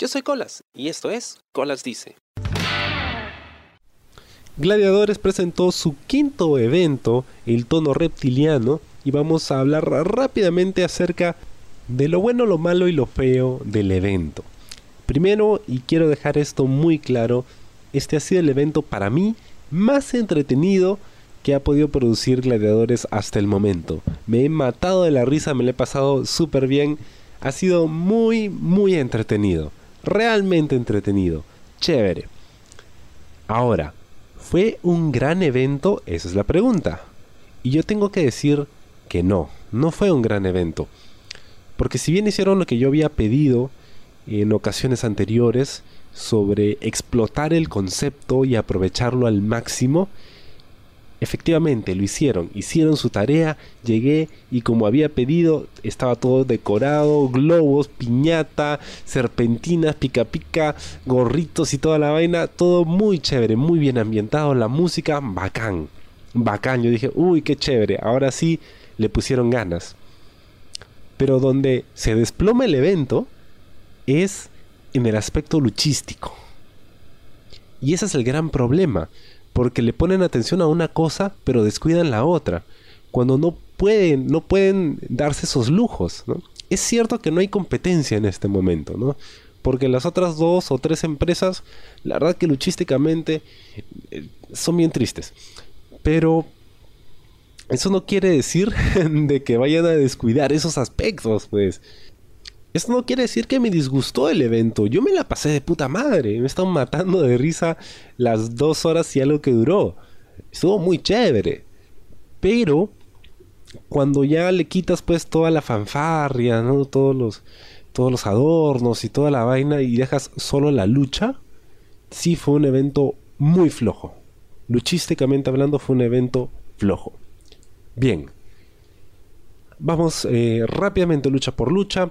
Yo soy Colas y esto es Colas Dice. Gladiadores presentó su quinto evento, el tono reptiliano, y vamos a hablar rápidamente acerca de lo bueno, lo malo y lo feo del evento. Primero, y quiero dejar esto muy claro, este ha sido el evento para mí más entretenido que ha podido producir Gladiadores hasta el momento. Me he matado de la risa, me lo he pasado súper bien. Ha sido muy, muy entretenido. Realmente entretenido. Chévere. Ahora, ¿fue un gran evento? Esa es la pregunta. Y yo tengo que decir que no, no fue un gran evento. Porque si bien hicieron lo que yo había pedido en ocasiones anteriores sobre explotar el concepto y aprovecharlo al máximo, Efectivamente, lo hicieron, hicieron su tarea, llegué y como había pedido, estaba todo decorado, globos, piñata, serpentinas, pica pica, gorritos y toda la vaina, todo muy chévere, muy bien ambientado, la música bacán, bacán, yo dije, uy, qué chévere, ahora sí le pusieron ganas. Pero donde se desploma el evento es en el aspecto luchístico. Y ese es el gran problema porque le ponen atención a una cosa pero descuidan la otra, cuando no pueden, no pueden darse esos lujos, Es cierto que no hay competencia en este momento, ¿no? Porque las otras dos o tres empresas, la verdad que luchísticamente eh, son bien tristes. Pero eso no quiere decir de que vayan a descuidar esos aspectos, pues. Esto no quiere decir que me disgustó el evento. Yo me la pasé de puta madre. Me están matando de risa las dos horas y algo que duró. Estuvo muy chévere. Pero cuando ya le quitas pues toda la fanfarria, ¿no? Todos los, todos los adornos y toda la vaina y dejas solo la lucha, sí fue un evento muy flojo. Luchísticamente hablando fue un evento flojo. Bien. Vamos eh, rápidamente lucha por lucha.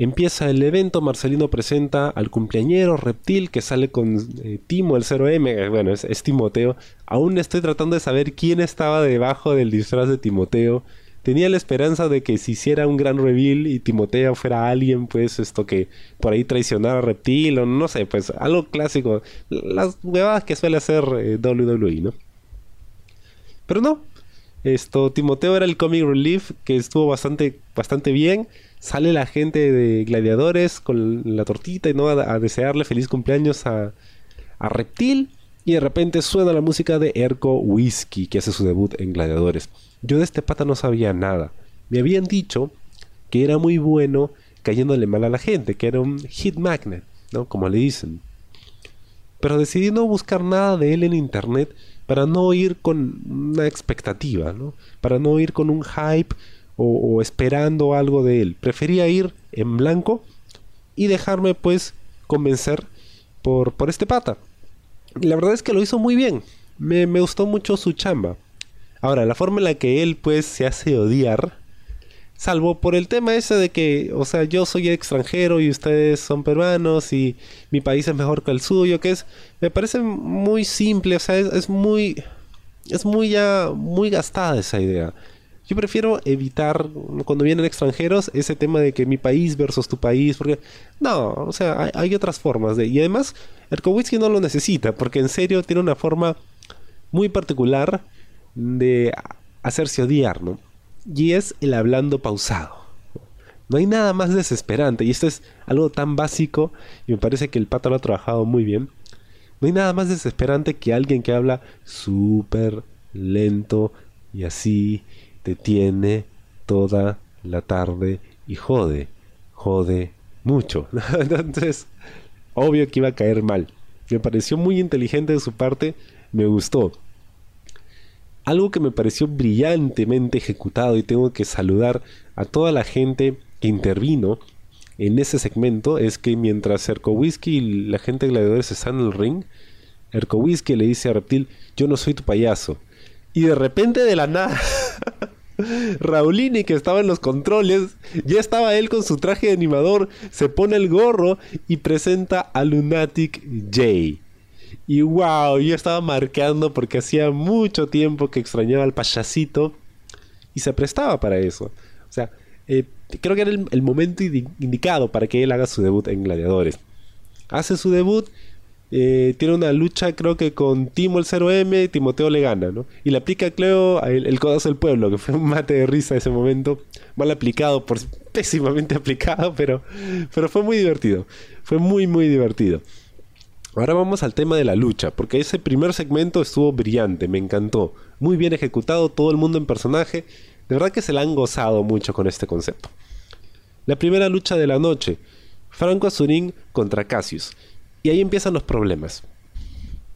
Empieza el evento, Marcelino presenta al cumpleañero reptil que sale con eh, Timo, el 0M, eh, bueno, es, Timoteo. Aún estoy tratando de saber quién estaba debajo del disfraz de Timoteo. Tenía la esperanza de que se hiciera un gran reveal y Timoteo fuera alguien, pues, esto que por ahí traicionara a Reptil o no sé, pues, algo clásico. Las huevadas que suele hacer eh, WWE, ¿no? Pero no. Esto, Timoteo era el comic relief que estuvo bastante, bastante bien sale la gente de Gladiadores con la tortita y no a, desearle feliz cumpleaños a, a, Reptil. Y de repente suena la música de Erko Whiskey, que hace su debut en Gladiadores. Yo de este pata no sabía nada. Me habían dicho que era muy bueno cayéndole mal a la gente, que era un hit magnet, ¿no? Como le dicen. Pero decidí no buscar nada de él en internet para no ir con una expectativa, ¿no? Para no ir con un hype o, esperando algo de él. Prefería ir en blanco y dejarme pues convencer por, por este pata. la verdad es que lo hizo muy bien. Me, me, gustó mucho su chamba. Ahora, la forma en la que él pues se hace odiar, salvo por el tema ese de que, o sea, yo soy extranjero y ustedes son peruanos y mi país es mejor que el suyo, que es, me parece muy simple, o sea, es, es muy, es muy ya, muy gastada esa idea. Yo prefiero evitar, cuando vienen extranjeros, ese tema de que mi país versus tu país, porque no, o sea, hay, otras formas de... Y además, Erkowitsky no lo necesita, porque en serio tiene una forma muy particular de hacerse odiar, ¿no? Y es el hablando pausado. No hay nada más desesperante, y esto es algo tan básico, y me parece que el pato lo ha trabajado muy bien. No hay nada más desesperante que alguien que habla súper lento y así, te tiene toda la tarde y jode, jode mucho. Entonces, obvio que iba a caer mal. Me pareció muy inteligente de su parte, me gustó. Algo que me pareció brillantemente ejecutado y tengo que saludar a toda la gente que intervino en ese segmento es que mientras Erkowski y la gente de gladiadores están en el ring, Erkowski le dice a Reptil, yo no soy tu payaso. Y de repente de la nada Raulini, que estaba en los controles, ya estaba él con su traje de animador, se pone el gorro y presenta a Lunatic J. Y wow, yo estaba marcando porque hacía mucho tiempo que extrañaba al payasito y se prestaba para eso. O sea, eh, creo que era el, momento indicado para que él haga su debut en Gladiadores. hace su debut, eh, tiene una lucha creo que con Timo el 0M, Timoteo le gana, ¿no? Y le aplica a Cleo el, el codazo del pueblo, que fue un mate de risa ese momento, mal aplicado, por pésimamente aplicado, pero, pero fue muy divertido, fue muy muy divertido. Ahora vamos al tema de la lucha, porque ese primer segmento estuvo brillante, me encantó, muy bien ejecutado, todo el mundo en personaje, de verdad que se la han gozado mucho con este concepto. La primera lucha de la noche, Franco Azurín contra Cassius. Y ahí empiezan los problemas.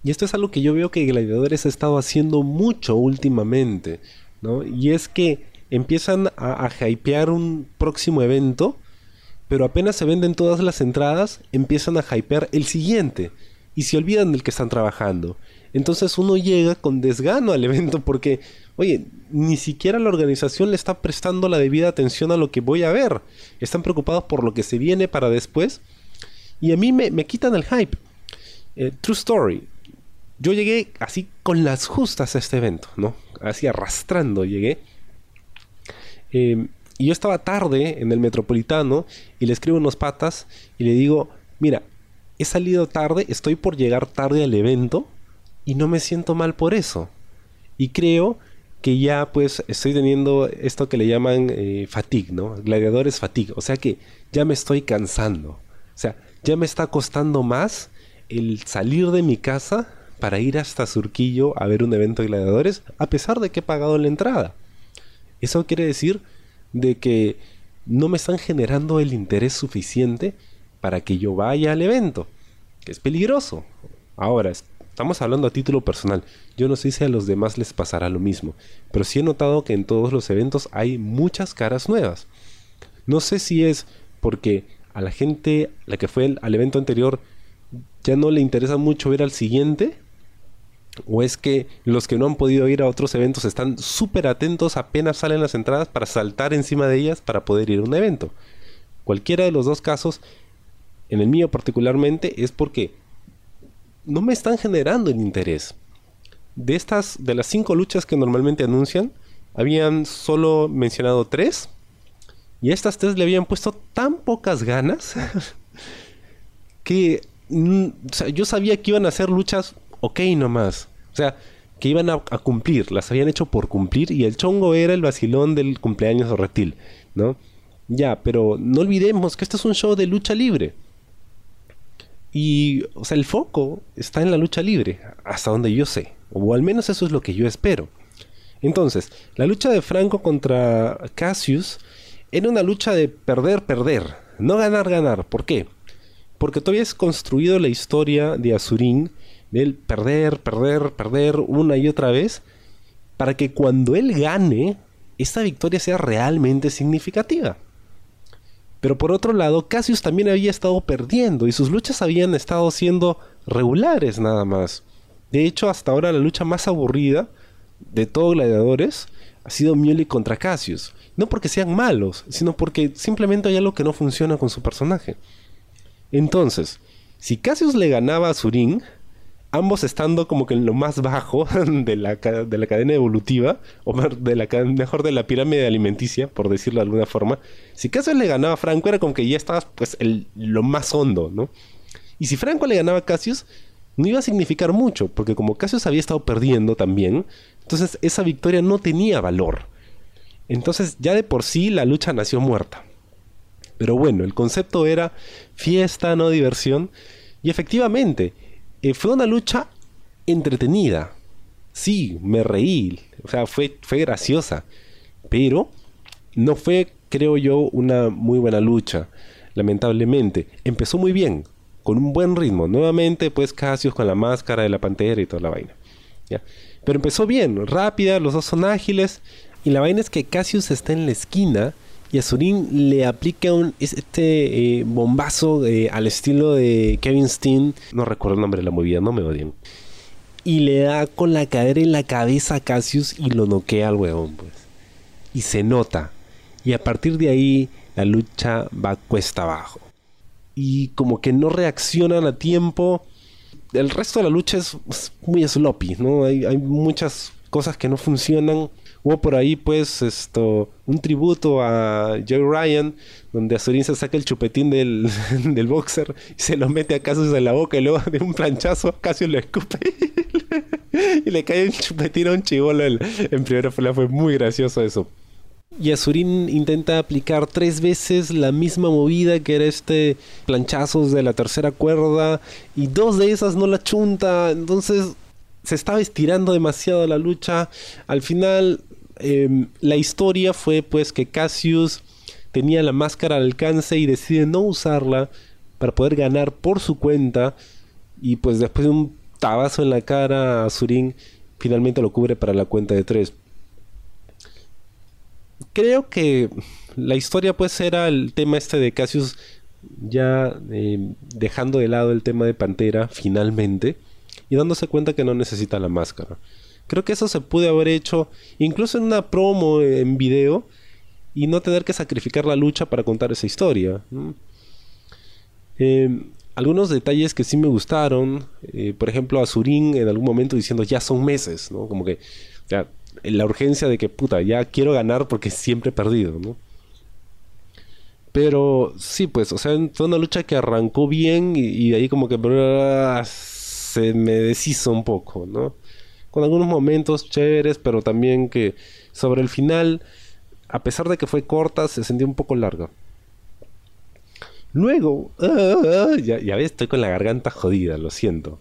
Y esto es algo que yo veo que Gladiadores ha estado haciendo mucho últimamente, ¿no? Y es que empiezan a, a hypear un próximo evento, pero apenas se venden todas las entradas, empiezan a hypear el siguiente y se olvidan del que están trabajando. Entonces uno llega con desgano al evento porque, oye, ni siquiera la organización le está prestando la debida atención a lo que voy a ver. Están preocupados por lo que se viene para después y a mí me, me quitan el hype. Eh, true story. Yo llegué así con las justas a este evento, ¿no? Así arrastrando llegué. Eh, y yo estaba tarde en el metropolitano y le escribo unos patas y le digo, mira, he salido tarde, estoy por llegar tarde al evento y no me siento mal por eso. Y creo que ya pues estoy teniendo esto que le llaman eh, fatigue, ¿no? Gladiadores fatigue. O sea que ya me estoy cansando. O sea, ya me está costando más el salir de mi casa para ir hasta Surquillo a ver un evento de gladiadores, a pesar de que he pagado la entrada. Eso quiere decir de que no me están generando el interés suficiente para que yo vaya al evento, que es peligroso. Ahora, estamos hablando a título personal. Yo no sé si a los demás les pasará lo mismo, pero sí he notado que en todos los eventos hay muchas caras nuevas. No sé si es porque a la gente, la que fue al evento anterior, ya no le interesa mucho ver al siguiente, o es que los que no han podido ir a otros eventos están súper atentos apenas salen las entradas para saltar encima de ellas para poder ir a un evento. Cualquiera de los dos casos en el mío particularmente, es porque no me están generando el interés. De estas, de las cinco luchas que normalmente anuncian, habían solo mencionado tres. Y a estas tres le habían puesto tan pocas ganas que mm, yo sabía que iban a ser luchas ok nomás. O sea, que iban a, cumplir, las habían hecho por cumplir y el chongo era el vacilón del cumpleaños de Reptil, ¿no? Ya, pero no olvidemos que este es un show de lucha libre. Y, o sea, el foco está en la lucha libre, hasta donde yo sé. O al menos eso es lo que yo espero. Entonces, la lucha de Franco contra Cassius era una lucha de perder, perder. No ganar, ganar. ¿Por qué? Porque tú habías construido la historia de Azurín del perder, perder, perder una y otra vez para que cuando él gane, esta victoria sea realmente significativa. Pero por otro lado, Cassius también había estado perdiendo y sus luchas habían estado siendo regulares nada más. De hecho, hasta ahora la lucha más aburrida de todos gladiadores ha sido Muley contra Cassius. No porque sean malos, sino porque simplemente hay algo que no funciona con su personaje. Entonces, si Cassius le ganaba a Surin, ambos estando como que en lo más bajo de la, de la cadena evolutiva, o de la, mejor de la pirámide alimenticia, por decirlo de alguna forma, si Cassius le ganaba a Franco era como que ya estabas pues el, lo más hondo, ¿no? Y si Franco le ganaba a Cassius, no iba a significar mucho, porque como Cassius había estado perdiendo también, entonces esa victoria no tenía valor. Entonces ya de por sí la lucha nació muerta. Pero bueno, el concepto era fiesta, no diversión, y efectivamente, eh, fue una lucha entretenida. Sí, me reí. O sea, fue, fue graciosa. Pero no fue, creo yo, una muy buena lucha. Lamentablemente. Empezó muy bien. Con un buen ritmo. Nuevamente, pues Cassius con la máscara de la pantera y toda la vaina. ¿Ya? Pero empezó bien, rápida, los dos son ágiles. Y la vaina es que Cassius está en la esquina y Azurín le aplica un, este eh, bombazo eh, al estilo de Kevin Steen, no recuerdo el nombre de la movida, no me odien. Y le da con la cadera en la cabeza a Cassius y lo noquea al huevón, pues. Y se nota. Y a partir de ahí la lucha va cuesta abajo. Y como que no reaccionan a tiempo. El resto de la lucha es, muy sloppy, ¿no? Hay, hay muchas cosas que no funcionan Hubo por ahí, pues, esto, un tributo a Joe Ryan, donde Azurín se saca el chupetín del, del boxer y se lo mete a Cassius en la boca y luego de un planchazo Cassius lo escupe y le cae un chupetín a un chivolo en primera fila. Fue muy gracioso eso. Y Azurín intenta aplicar tres veces la misma movida que era este planchazos de la tercera cuerda y dos de esas no la chunta. Entonces se estaba estirando demasiado la lucha. Al final Em, la historia fue pues que Cassius tenía la máscara al alcance y decide no usarla para poder ganar por su cuenta y pues después de un tabazo en la cara a Surin finalmente lo cubre para la cuenta de tres. Creo que la historia pues era el tema este de Cassius ya em, dejando de lado el tema de Pantera finalmente y dándose cuenta que no necesita la máscara. Creo que eso se puede haber hecho incluso en una promo en video y no tener que sacrificar la lucha para contar esa historia. Em, algunos detalles que sí me gustaron, eh, por ejemplo, a Surin en algún momento diciendo ya son meses, ¿no? Como que la urgencia de que puta, ya quiero ganar porque siempre he perdido, ¿no? Pero sí, pues, o sea, fue una lucha que arrancó bien y, ahí como que se me deshizo un poco, ¿no? Con algunos momentos chéveres, pero también que sobre el final, a pesar de que fue corta, se sentía un poco larga. Luego, ah, ya, ya ves, estoy con la garganta jodida, lo siento.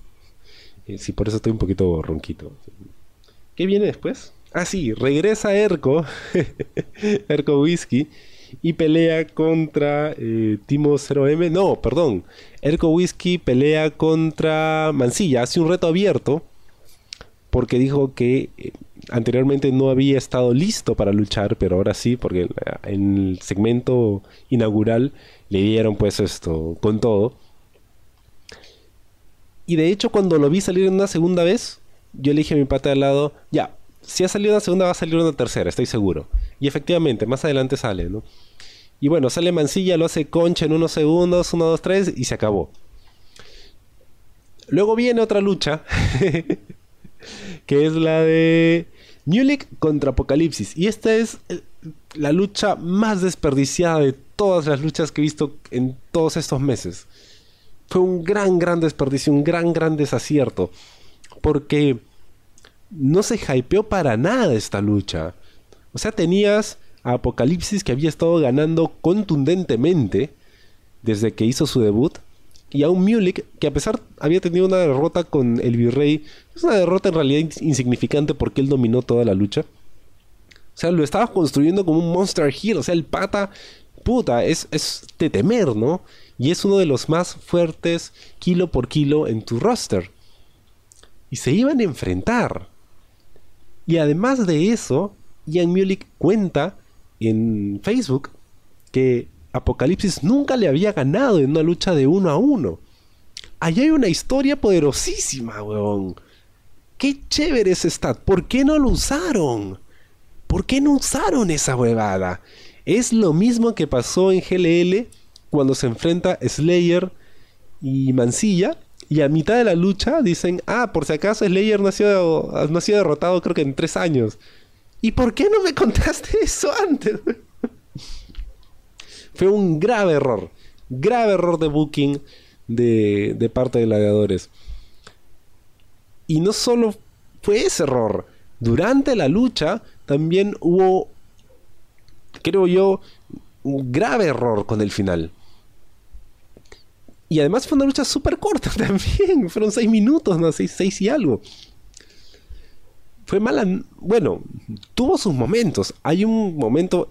Eh, sí, por eso estoy un poquito ronquito. ¿Qué viene después? Ah, sí, regresa Erko, Erko Whisky, y pelea contra eh, Timo 0M. No, perdón. Erko Whisky pelea contra Mancilla. Hace un reto abierto porque dijo que eh, anteriormente no había estado listo para luchar, pero ahora sí, porque en el segmento inaugural le dieron pues esto con todo. Y de hecho cuando lo vi salir una segunda vez, yo le dije a mi pata al lado, ya, si ha salido una segunda va a salir una tercera, estoy seguro. Y efectivamente, más adelante sale, ¿no? Y bueno, sale Mancilla, lo hace concha en unos segundos, uno, dos, tres, y se acabó. Luego viene otra lucha que es la de Mulik contra Apocalipsis. Y esta es eh, la lucha más desperdiciada de todas las luchas que he visto en todos estos meses. Fue un gran, gran desperdicio, un gran, gran desacierto. Porque no se hypeó para nada esta lucha. O sea, tenías a Apocalipsis que había estado ganando contundentemente desde que hizo su debut y a un Mulik que a pesar había tenido una derrota con el virrey, es una derrota en realidad insignificante porque él dominó toda la lucha. O sea, lo estaba construyendo como un Monster Heel, o sea, el pata, puta, es, es de temer, ¿no? Y es uno de los más fuertes kilo por kilo en tu roster. Y se iban a enfrentar. Y además de eso, Ian Mulik cuenta en Facebook que Apocalipsis nunca le había ganado en una lucha de uno a uno. Allá hay una historia poderosísima, weón. Qué chévere ese stat. ¿Por qué no lo usaron? ¿Por qué no usaron esa huevada? Es lo mismo que pasó en GLL cuando se enfrenta Slayer y Mancilla. Y a mitad de la lucha dicen, ah, por si acaso Slayer no ha sido, no ha sido derrotado creo que en tres años. ¿Y por qué no me contaste eso antes? Fue un grave error. Grave error de booking de, de parte de gladiadores. Y no solo fue ese error. Durante la lucha también hubo, creo yo, un grave error con el final. Y además fue una lucha súper corta también. Fueron seis minutos, ¿no? Seis, seis y algo. Fue mala. Bueno, tuvo sus momentos. Hay un momento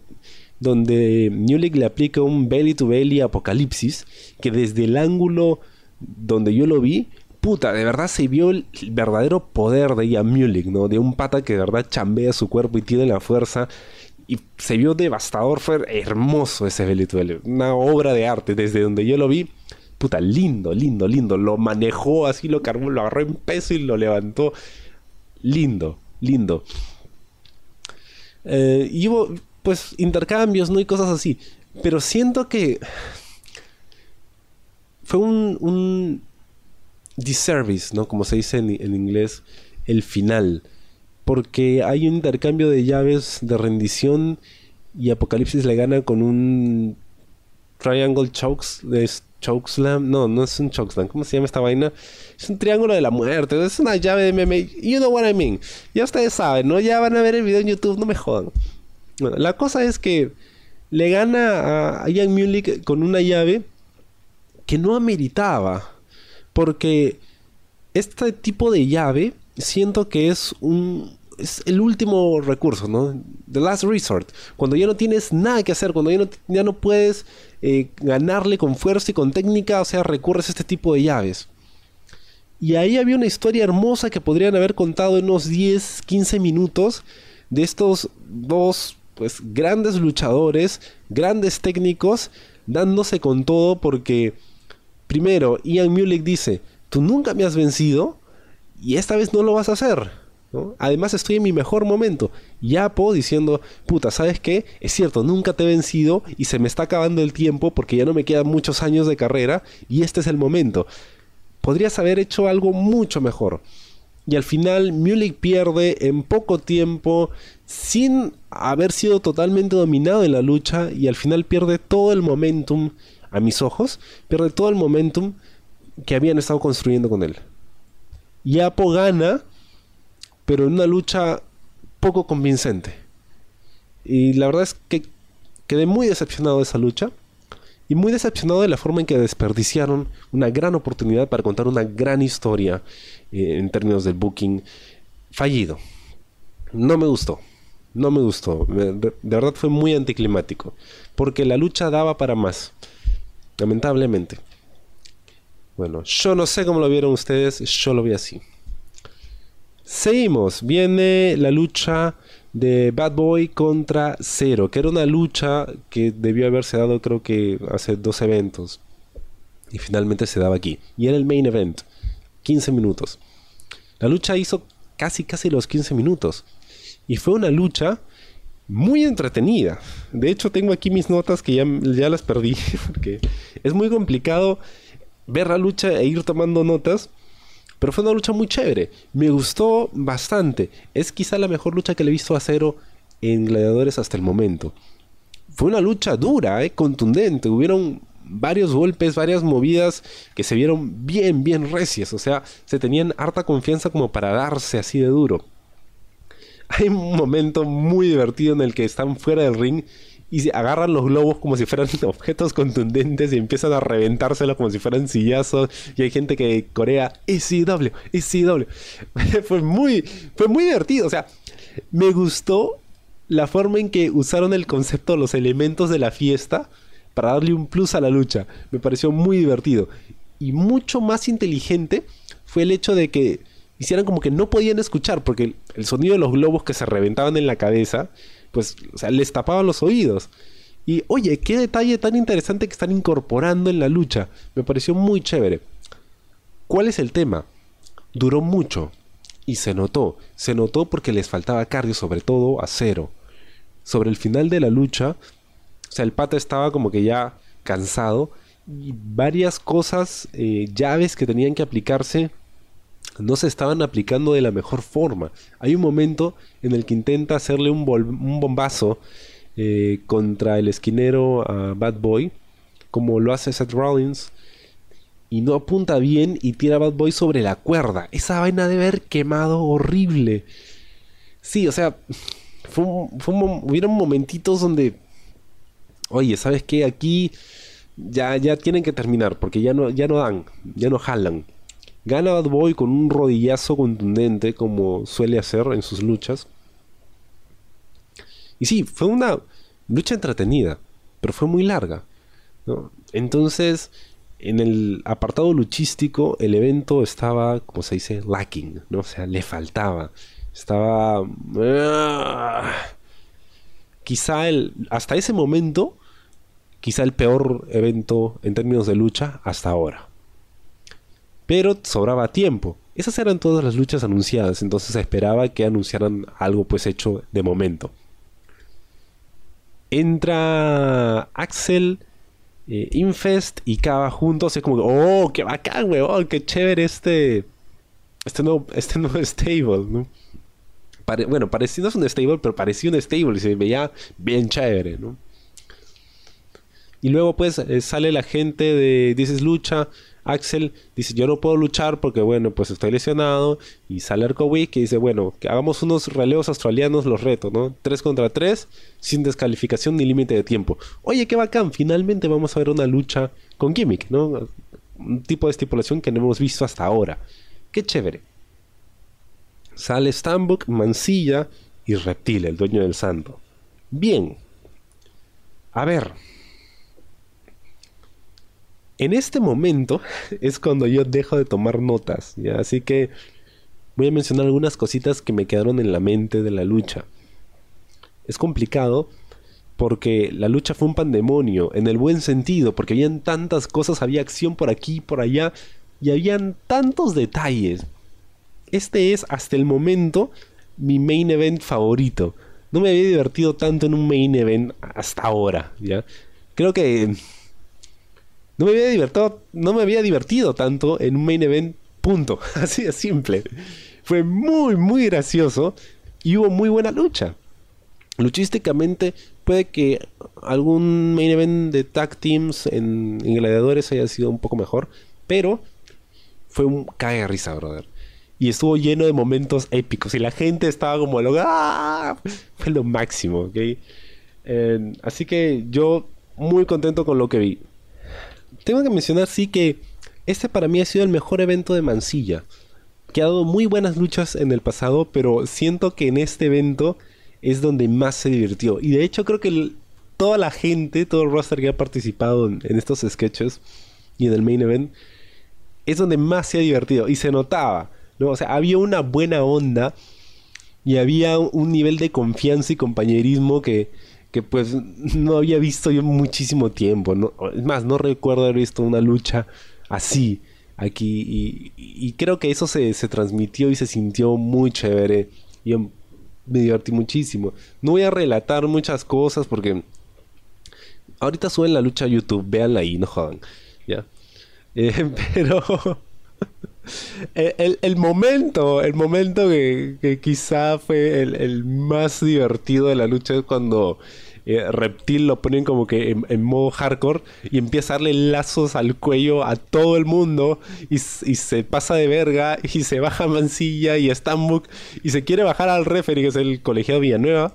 donde Newleg le aplica un belly to belly apocalipsis, que desde el ángulo donde yo lo vi, puta, de verdad se vio el verdadero poder de Ian Mulik, ¿no? De un pata que de verdad chambea su cuerpo y tiene la fuerza. Y se vio devastador, fue hermoso ese belly to belly. Una obra de arte, desde donde yo lo vi. Puta, lindo, lindo, lindo. Lo manejó así, lo cargó, lo agarró en peso y lo levantó. Lindo, lindo. Eh, y hubo, pues intercambios, ¿no? Y cosas así. Pero siento que fue un, un disservice, ¿no? Como se dice en, inglés, el final. porque hay un intercambio de llaves de rendición y Apocalipsis le gana con un Triangle Chokes de Chokeslam. No, no es un Chokeslam. ¿Cómo se llama esta vaina? Es un triángulo de la muerte. Es una llave de meme. You know what I mean. Ya ustedes saben, ¿no? Ya van a ver el video en YouTube, no me jodan. La cosa es que le gana a Ian Mulek con una llave que no ameritaba. Porque este tipo de llave siento que es un es el último recurso, ¿no? The last resort. Cuando ya no tienes nada que hacer, cuando ya no, ya no puedes eh, ganarle con fuerza y con técnica, o sea, recurres a este tipo de llaves. Y ahí había una historia hermosa que podrían haber contado en unos 10, 15 minutos de estos dos pues grandes luchadores, grandes técnicos, dándose con todo porque primero Ian Mulek dice, tú nunca me has vencido y esta vez no lo vas a hacer. Además estoy en mi mejor momento. Y Apo diciendo, puta, ¿sabes qué? Es cierto, nunca te he vencido y se me está acabando el tiempo porque ya no me quedan muchos años de carrera y este es el momento. Podrías haber hecho algo mucho mejor. Y al final Mulek pierde en poco tiempo sin haber sido totalmente dominado en la lucha y al final pierde todo el momentum a mis ojos, pierde todo el momentum que habían estado construyendo con él. Y Apo gana pero en una lucha poco convincente. Y la verdad es que quedé muy decepcionado de esa lucha y muy decepcionado de la forma en que desperdiciaron una gran oportunidad para contar una gran historia eh, en términos del booking fallido. No me gustó, no me gustó, de verdad fue muy anticlimático, porque la lucha daba para más, lamentablemente. Bueno, yo no sé cómo lo vieron ustedes, yo lo vi así. Seguimos, viene la lucha de Bad Boy contra Zero, que era una lucha que debió haberse dado creo que hace dos eventos. Y finalmente se daba aquí. Y era el main event, 15 minutos. La lucha hizo casi casi los 15 minutos. Y fue una lucha muy entretenida. De hecho tengo aquí mis notas que ya, ya las perdí porque es muy complicado ver la lucha e ir tomando notas pero fue una lucha muy chévere. Me gustó bastante. Es quizá la mejor lucha que le he visto a Cero en Gladiadores hasta el momento. Fue una lucha dura, eh, contundente. Hubieron varios golpes, varias movidas que se vieron bien, bien recias. O sea, se tenían harta confianza como para darse así de duro. Hay un momento muy divertido en el que están fuera del ring y agarran los globos como si fueran objetos contundentes y empiezan a reventárselos como si fueran sillazos y hay gente que corea ECW, ECW. fue muy fue muy divertido, o sea, me gustó la forma en que usaron el concepto, los elementos de la fiesta para darle un plus a la lucha. Me pareció muy divertido y mucho más inteligente fue el hecho de que hicieran como que no podían escuchar porque el, sonido de los globos que se reventaban en la cabeza pues, les tapaban los oídos. Y oye, qué detalle tan interesante que están incorporando en la lucha. Me pareció muy chévere. ¿Cuál es el tema? Duró mucho. Y se notó. Se notó porque les faltaba cardio, sobre todo a cero. Sobre el final de la lucha, o sea, el pata estaba como que ya cansado. Y varias cosas, eh, llaves que tenían que aplicarse, no se estaban aplicando de la mejor forma. Hay un momento en el que intenta hacerle un, bombazo eh, contra el esquinero a Bad Boy, como lo hace Seth Rollins, y no apunta bien y tira a Bad Boy sobre la cuerda. Esa vaina debe haber quemado horrible. Sí, o sea, fue, hubieron momentitos donde, oye, ¿sabes qué? Aquí ya, ya tienen que terminar porque ya no, ya no dan, ya no jalan. Gana Bad Boy con un rodillazo contundente como suele hacer en sus luchas. Y sí, fue una lucha entretenida, pero fue muy larga. Entonces, en el apartado luchístico, el evento estaba, como se dice, lacking, ¿no? O sea, le faltaba. Estaba... Ah, quizá el, hasta ese momento, quizá el peor evento en términos de lucha hasta ahora pero sobraba tiempo. Esas eran todas las luchas anunciadas, entonces esperaba que anunciaran algo pues hecho de momento. Entra Axel, eh, Infest y Kaba juntos, es como, oh, qué bacán, weón, qué chévere este, este nuevo, este nuevo stable, ¿no? bueno, parecía, es un stable, pero parecía un stable y se veía bien chévere, ¿no? Y luego pues eh, sale la gente de Dices Lucha, Axel dice yo no puedo luchar porque bueno pues estoy lesionado y sale Arcowick que dice bueno que hagamos unos releos australianos los retos, ¿no? 3 contra 3 sin descalificación ni límite de tiempo. Oye qué bacán, finalmente vamos a ver una lucha con gimmick, ¿no? Un tipo de estipulación que no hemos visto hasta ahora. Qué chévere. Sale Stambuk, Mansilla y Reptil, el dueño del santo. Bien. A ver. En este momento es cuando yo dejo de tomar notas, ¿ya? Así que voy a mencionar algunas cositas que me quedaron en la mente de la lucha. Es complicado porque la lucha fue un pandemonio, en el buen sentido, porque habían tantas cosas, había acción por aquí por allá, y habían tantos detalles este es hasta el momento mi main event favorito. No me había divertido tanto en un main event hasta ahora, ¿ya? Creo que no me había divertido, no me había divertido tanto en un main event, punto. Así de simple. Fue muy, muy gracioso y hubo muy buena lucha. Luchísticamente puede que algún main event de tag teams en, gladiadores haya sido un poco mejor, pero fue un cae risa, brother y estuvo lleno de momentos épicos y la gente estaba como lo ¡Ah! fue lo máximo ¿ok? así que yo muy contento con lo que vi tengo que mencionar sí que este para mí ha sido el mejor evento de Mansilla que ha dado muy buenas luchas en el pasado pero siento que en este evento es donde más se divirtió. Y de hecho creo que toda la gente todo el roster que ha participado en, estos sketches y en el main event es donde más se ha divertido. Y se notaba o sea, había una buena onda y había un nivel de confianza y compañerismo que, que pues no había visto yo muchísimo tiempo. Es más, no recuerdo haber visto una lucha así aquí y, creo que eso se, se, transmitió y se sintió muy chévere. Yo me divertí muchísimo. No voy a relatar muchas cosas porque ahorita suben la lucha a YouTube, véanla ahí, no jodan. ¿ya? Eh, pero el, momento, el momento que, quizá fue el, más divertido de la lucha es cuando eh, Reptil lo ponen como que en, modo hardcore y empieza a darle lazos al cuello a todo el mundo y, se pasa de verga y se baja Mansilla y Stambuk y se quiere bajar al referee que es el colegiado Villanueva.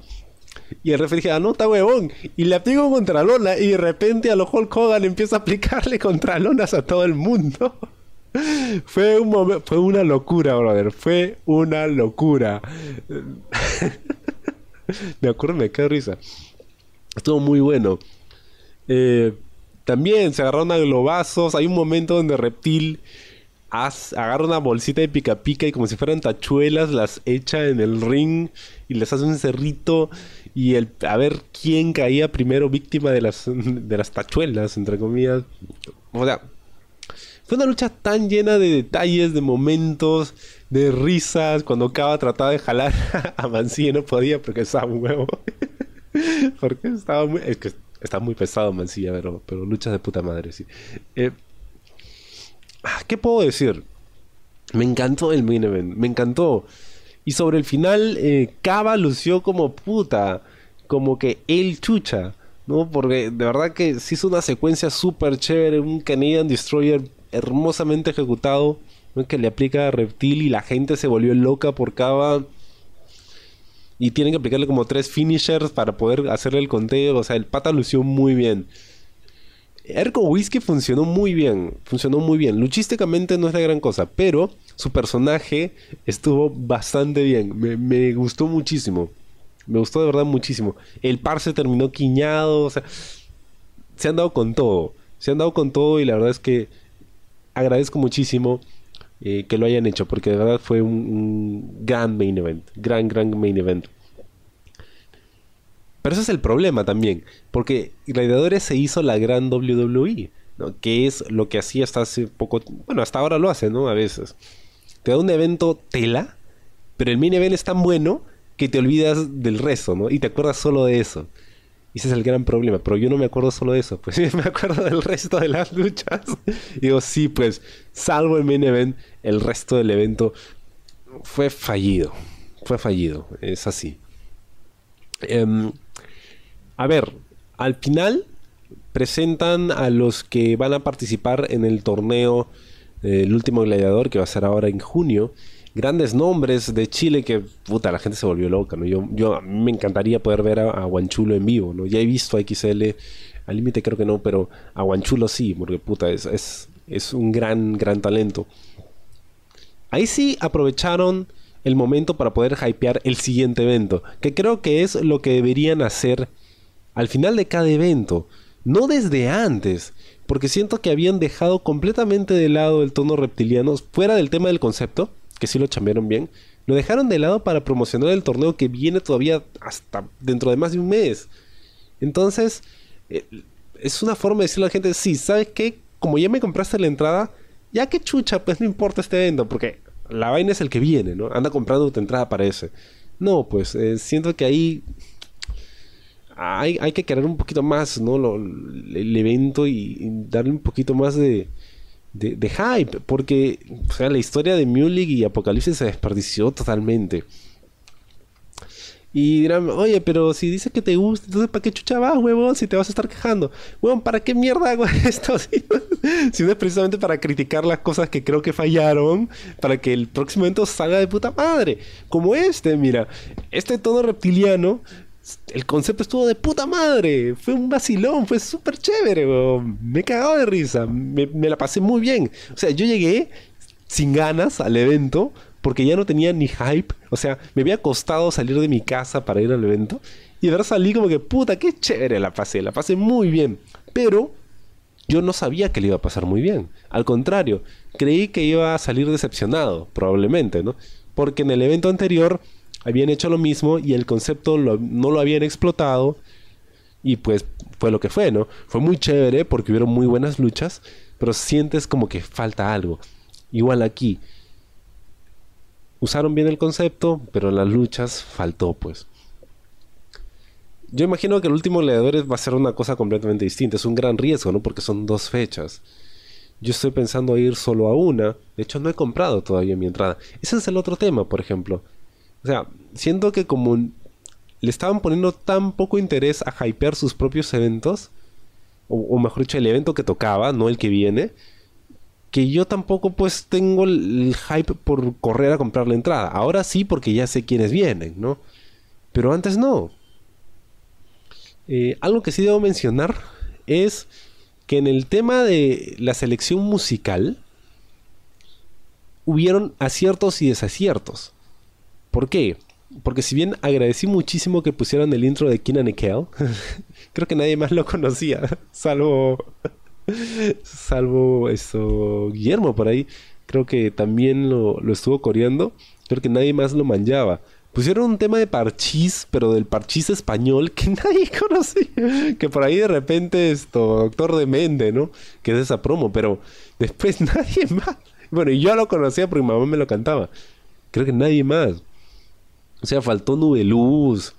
Y el referee dice, ah, no, está huevón. Y le aplico contra lona y de repente a lo Hulk Hogan empieza a aplicarle contralonas a todo el mundo. Fue un fue una locura, brother. Fue una locura. me acuerdo, me quedé risa. Estuvo muy bueno. Eh, también se agarraron a globazos. Hay un momento donde Reptil agarra una bolsita de pica pica y como si fueran tachuelas las echa en el ring y les hace un cerrito y el a ver quién caía primero víctima de las de las tachuelas entre comillas o sea fue una lucha tan llena de detalles, de momentos, de risas. Cuando Cava trataba de jalar a Mancilla no podía porque estaba huevo. porque estaba muy. Es que está muy pesado Mancilla, pero, pero luchas de puta madre, sí. Eh, ah, ¿Qué puedo decir? Me encantó el main event, me encantó. Y sobre el final, eh, Cava lució como puta, como que él chucha, ¿no? Porque de verdad que se hizo una secuencia súper chévere, un Canadian Destroyer hermosamente ejecutado, que le aplica a Reptil y la gente se volvió loca por cada... Y tienen que aplicarle como tres finishers para poder hacerle el conteo. O sea, el pata lució muy bien. Erko Whisky funcionó muy bien. Funcionó muy bien. Luchísticamente no es la gran cosa. Pero su personaje estuvo bastante bien. Me, me gustó muchísimo. Me gustó de verdad muchísimo. El par se terminó quiñado. O sea, se han dado con todo. Se han dado con todo y la verdad es que agradezco muchísimo eh, que lo hayan hecho, porque de verdad fue un, gran main event, gran, gran main event. Pero ese es el problema también, porque Gladiadores se hizo la gran WWE, que es lo que hacía hasta hace poco, bueno, hasta ahora lo hace, ¿no? A veces. Te da un evento tela, pero el main event es tan bueno que te olvidas del resto, ¿no? Y te acuerdas solo de eso. Ese es el gran problema. Pero yo no me acuerdo solo de eso. Pues me acuerdo del resto de las luchas. Y digo, sí, pues, salvo el main event, el resto del evento fue fallido. fue fallido, es así. Em, a ver, al final presentan a los que van a participar en el torneo eh, El último gladiador que va a ser ahora en junio. Grandes nombres de Chile que, puta, la gente se volvió loca, ¿no? Yo, me encantaría poder ver a, Guanchulo en vivo, ¿no? Ya he visto a XL, al límite creo que no, pero a Guanchulo sí, porque, puta, es, es, es un gran, gran talento. Ahí sí aprovecharon el momento para poder hypear el siguiente evento, que creo que es lo que deberían hacer al final de cada evento, no desde antes, porque siento que habían dejado completamente de lado el tono reptiliano, fuera del tema del concepto, que sí lo chambearon bien, lo dejaron de lado para promocionar el torneo que viene todavía hasta dentro de más de un mes. Entonces, eh, es una forma de decirle a la gente, sí, ¿sabes qué? Como ya me compraste la entrada, ya que chucha, pues no importa este evento, porque la vaina es el que viene, ¿no? Anda comprando tu entrada para ese. No, pues eh, siento que ahí hay, hay que crear un poquito más, ¿no? el evento y, darle un poquito más de, de, hype, porque o sea, la historia de Mulek y Apocalipsis se desperdició totalmente. Y dirán, oye, pero si dices que te gusta, entonces ¿para qué chucha vas, huevón? Si te vas a estar quejando. Huevón, ¿para qué mierda hago esto? si, no es precisamente para criticar las cosas que creo que fallaron, para que el próximo evento salga de puta madre. Como este, mira, este tono reptiliano el concepto estuvo de puta madre. Fue un vacilón, fue súper chévere, Me he cagado de risa. Me, la pasé muy bien. O sea, yo llegué sin ganas al evento porque ya no tenía ni hype. O sea, me había costado salir de mi casa para ir al evento. Y de verdad salí como que, puta, qué chévere la pasé. La pasé muy bien. Pero yo no sabía que le iba a pasar muy bien. Al contrario, creí que iba a salir decepcionado, probablemente, ¿no? Porque en el evento anterior habían hecho lo mismo y el concepto no lo habían explotado y pues fue lo que fue, ¿no? Fue muy chévere porque hubieron muy buenas luchas, pero sientes como que falta algo. Igual aquí. Usaron bien el concepto, pero en las luchas faltó, pues. Yo imagino que el último Leadores va a ser una cosa completamente distinta. Es un gran riesgo, ¿no? Porque son dos fechas. Yo estoy pensando ir solo a una. De hecho, no he comprado todavía mi entrada. Ese es el otro tema, por ejemplo. O sea, siento que como le estaban poniendo tan poco interés a hypear sus propios eventos, o, mejor dicho, el evento que tocaba, no el que viene, que yo tampoco pues tengo el, hype por correr a comprar la entrada. Ahora sí porque ya sé quiénes vienen, ¿no? Pero antes no. Eh, algo que sí debo mencionar es que en el tema de la selección musical hubieron aciertos y desaciertos. ¿Por qué? Porque si bien agradecí muchísimo que pusieran el intro de Keenan y creo que nadie más lo conocía, salvo salvo eso Guillermo por ahí, creo que también lo, estuvo coreando, creo que nadie más lo manjaba. Pusieron un tema de parchís, pero del parchís español que nadie conocía. Que por ahí de repente esto, Doctor de Mende, ¿no? Que es esa promo, pero después nadie más. Bueno, y yo lo conocía porque mi mamá me lo cantaba. Creo que nadie más. O sea, faltó Nube Luz.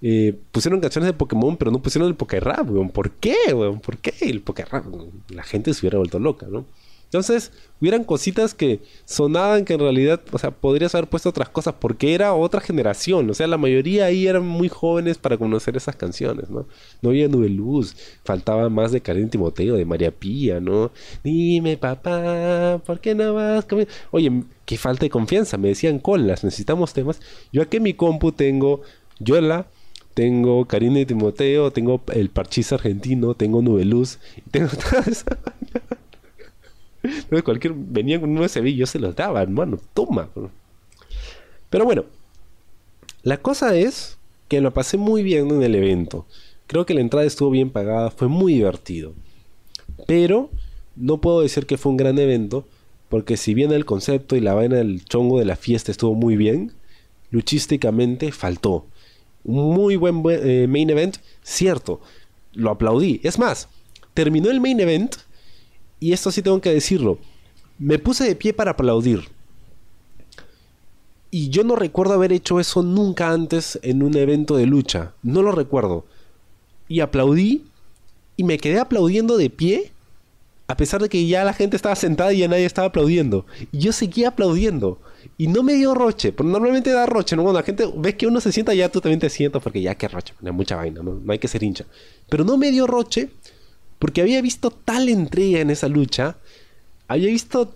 Eh, pusieron canciones de Pokémon, pero no pusieron el Pokérap, weón. ¿Por qué, weón? ¿Por qué el Pokérap? La gente se hubiera vuelto loca, ¿no? Entonces, hubieran cositas que sonaban que en realidad, o sea, podrías haber puesto otras cosas porque era otra generación. O sea, la mayoría ahí eran muy jóvenes para conocer esas canciones, ¿no? No había Nube Luz, faltaba más de Karen Timoteo, de María Pía, ¿no? Dime, papá, ¿por qué no vas? Oye, qué falta de confianza, me decían colas, necesitamos temas. Yo aquí en mi compu tengo Yola, tengo Karina y Timoteo, tengo el Parchís argentino, tengo Nube Luz, tengo todas cualquier, venían con un USB y yo se los daba, hermano, toma. Pero bueno, la cosa es que lo pasé muy bien en el evento. Creo que la entrada estuvo bien pagada, fue muy divertido. Pero no puedo decir que fue un gran evento, porque si bien el concepto y la vaina del chongo de la fiesta estuvo muy bien, luchísticamente faltó. Un muy buen eh, main event, cierto, lo aplaudí. Es más, terminó el main event y esto sí tengo que decirlo, me puse de pie para aplaudir. Y yo no recuerdo haber hecho eso nunca antes en un evento de lucha. No lo recuerdo. Y aplaudí y me quedé aplaudiendo de pie a pesar de que ya la gente estaba sentada y ya nadie estaba aplaudiendo. Y yo seguía aplaudiendo. Y no me dio roche, pero normalmente da roche, ¿no? Cuando la gente ves que uno se sienta, ya tú también te sientas, porque ya que roche, mucha vaina, ¿no? no hay que ser hincha. Pero no me dio roche, porque había visto tal entrega en esa lucha, había visto...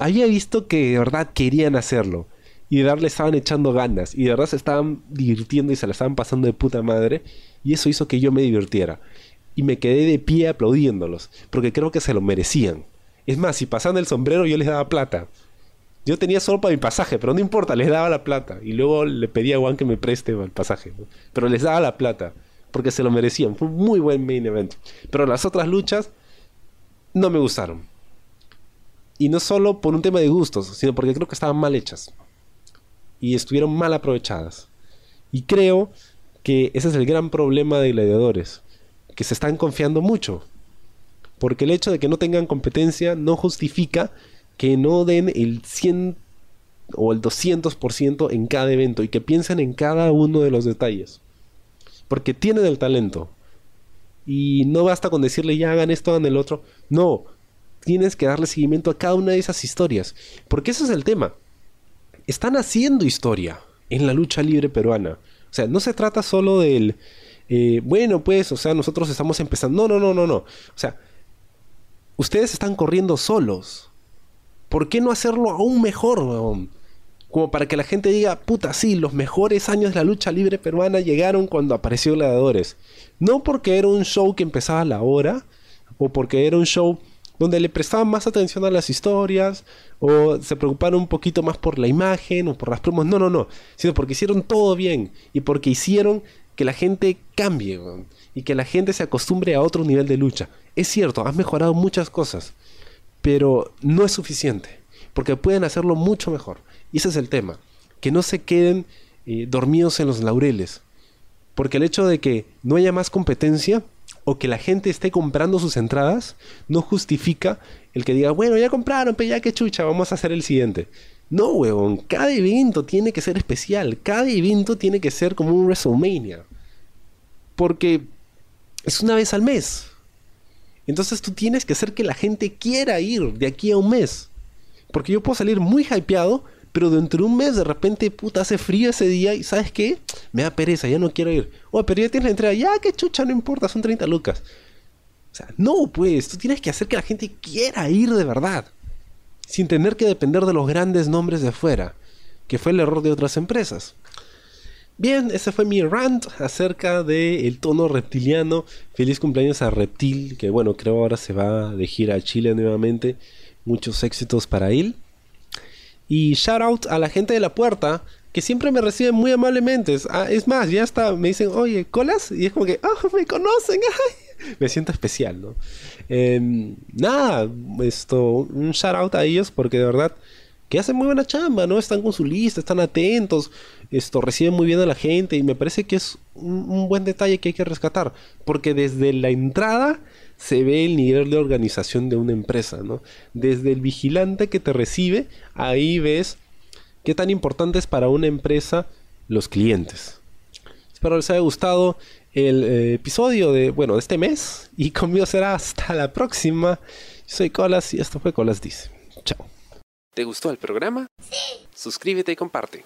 había visto que de verdad querían hacerlo. Y de verdad le estaban echando ganas. Y de verdad se estaban divirtiendo y se la estaban pasando de puta madre. Y eso hizo que yo me divirtiera. Y me quedé de pie aplaudiéndolos. Porque creo que se lo merecían. Es más, si pasaban el sombrero yo les daba plata. Yo tenía solo para mi pasaje, pero no importa, les daba la plata. Y luego le pedí a Juan que me preste el pasaje. Pero les daba la plata. Porque se lo merecían. Fue un muy buen main event. Pero las otras luchas no me gustaron. Y no solo por un tema de gustos, sino porque creo que estaban mal hechas. Y estuvieron mal aprovechadas. Y creo que ese es el gran problema de gladiadores. Que se están confiando mucho porque el hecho de que no tengan competencia no justifica que no den el 100 o el 200% en cada evento y que piensen en cada uno de los detalles. Porque tienen el talento. Y no basta con decirle ya hagan esto, hagan el otro. No, tienes que darle seguimiento a cada una de esas historias. Porque ese es el tema. Están haciendo historia en la lucha libre peruana. O sea, no se trata solo del... Eh, bueno, pues, o sea, nosotros estamos empezando. No, no, no, no, no. O sea, ustedes están corriendo solos. ¿Por qué no hacerlo aún mejor, Como para que la gente diga, puta, sí, los mejores años de la lucha libre peruana llegaron cuando apareció Gladiadores. No porque era un show que empezaba a la hora, o porque era un show donde le prestaban más atención a las historias, o se preocuparon un poquito más por la imagen, o por las promos. No, no, no. Sino porque hicieron todo bien, y porque hicieron que la gente cambie, y que la gente se acostumbre a otro nivel de lucha. Es cierto, has mejorado muchas cosas, pero no es suficiente, porque pueden hacerlo mucho mejor. Y ese es el tema, que no se queden eh, dormidos en los laureles, porque el hecho de que no haya más competencia o que la gente esté comprando sus entradas no justifica el que diga, bueno, ya compraron, pero ya que chucha, vamos a hacer el siguiente. No, huevón, cada evento tiene que ser especial, cada evento tiene que ser como un WrestleMania. Porque es una vez al mes. Entonces tú tienes que hacer que la gente quiera ir de aquí a un mes. Porque yo puedo salir muy hypeado, pero dentro de un mes de repente, puta, hace frío ese día y ¿sabes qué? Me da pereza, ya no quiero ir. Oh, pero ya tienes la entrada, ya que chucha, no importa, son 30 lucas. O sea, no, pues, tú tienes que hacer que la gente quiera ir de verdad. Sin tener que depender de los grandes nombres de afuera, que fue el error de otras empresas. Bien, ese fue mi rant acerca del tono reptiliano. Feliz cumpleaños a Reptil, que bueno, creo ahora se va de gira a Chile nuevamente. Muchos éxitos para él. Y shout out a la gente de la puerta, que siempre me reciben muy amablemente. Ah, es más, ya hasta me dicen, oye, ¿colas? Y es como que, oh, me conocen. Me siento especial, ¿no? Em, nada, esto, un shout out a ellos porque de verdad que hacen muy buena chamba, ¿no? Están con su lista, están atentos, esto reciben muy bien a la gente y me parece que es un, buen detalle que hay que rescatar, porque desde la entrada se ve el nivel de organización de una empresa, ¿no? Desde el vigilante que te recibe, ahí ves qué tan importante es para una empresa los clientes. Espero les haya gustado el eh, episodio de, bueno, de este mes y conmigo será hasta la próxima. soy Colas y esto fue Colas Dice. Chao. ¿Te gustó el programa? Sí. Suscríbete y comparte.